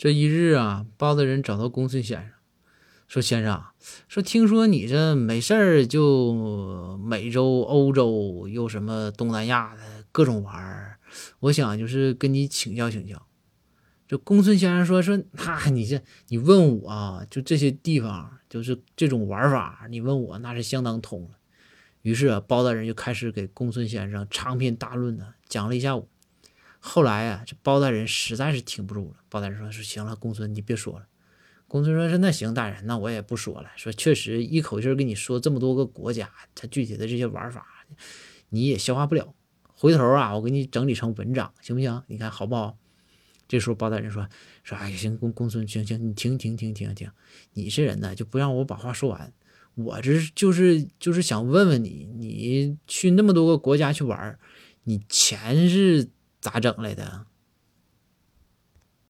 这一日啊，包大人找到公孙先生，说：“先生，说听说你这没事儿就美洲、欧洲又什么东南亚的各种玩儿，我想就是跟你请教请教。”这公孙先生说：“说那你这你问我啊，就这些地方，就是这种玩法，你问我那是相当通了。”于是啊，包大人就开始给公孙先生长篇大论的讲了一下午。后来啊，这包大人实在是挺不住了。包大人说：“说行了，公孙你别说了。”公孙说：“是那行，大人，那我也不说了。说确实一口气儿跟你说这么多个国家，它具体的这些玩法，你也消化不了。回头啊，我给你整理成文章，行不行？你看好不好？”这时候包大人说：“说哎行，公公孙行行，你停停停停停，你这人呢就不让我把话说完。我这就是就是想问问你，你去那么多个国家去玩，你钱是？”咋整来的？